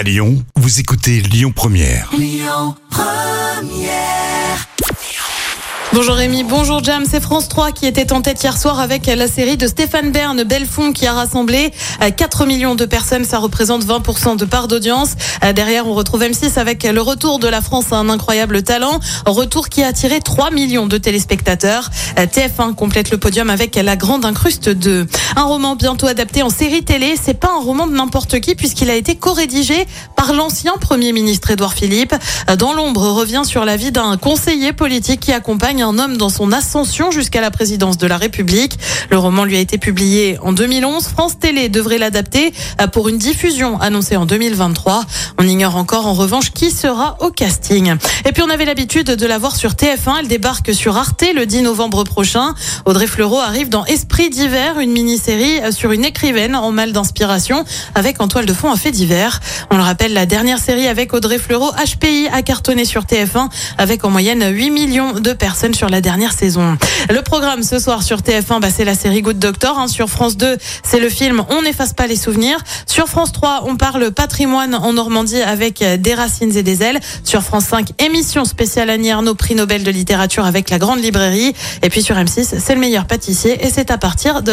À Lyon, vous écoutez Lyon Première. Bonjour Rémi, bonjour Jam, c'est France 3 qui était en tête hier soir avec la série de Stéphane Bern, Belfond, qui a rassemblé 4 millions de personnes, ça représente 20% de part d'audience. Derrière, on retrouve M6 avec le retour de la France à un incroyable talent, retour qui a attiré 3 millions de téléspectateurs. TF1 complète le podium avec La Grande Incruste 2. Un roman bientôt adapté en série télé, c'est pas un roman de n'importe qui puisqu'il a été co-rédigé par l'ancien Premier ministre Édouard Philippe. Dans l'ombre revient sur la vie d'un conseiller politique qui accompagne un homme dans son ascension jusqu'à la présidence de la République. Le roman lui a été publié en 2011. France Télé devrait l'adapter euh, pour une diffusion annoncée en 2023. On ignore encore en revanche qui sera au casting. Et puis on avait l'habitude de la voir sur TF1. Elle débarque sur Arte le 10 novembre prochain. Audrey Fleurot arrive dans Esprit d'hiver, une euh, sur une écrivaine en mal d'inspiration avec en toile de fond un fait divers. On le rappelle, la dernière série avec Audrey Fleurot, HPI, a cartonné sur TF1 avec en moyenne 8 millions de personnes sur la dernière saison. Le programme ce soir sur TF1, bah, c'est la série Good Doctor. Hein. Sur France 2, c'est le film On n'efface pas les souvenirs. Sur France 3, on parle patrimoine en Normandie avec des racines et des ailes. Sur France 5, émission spéciale Annie Arnaud, prix Nobel de littérature avec la grande librairie. Et puis sur M6, c'est le meilleur pâtissier et c'est à partir de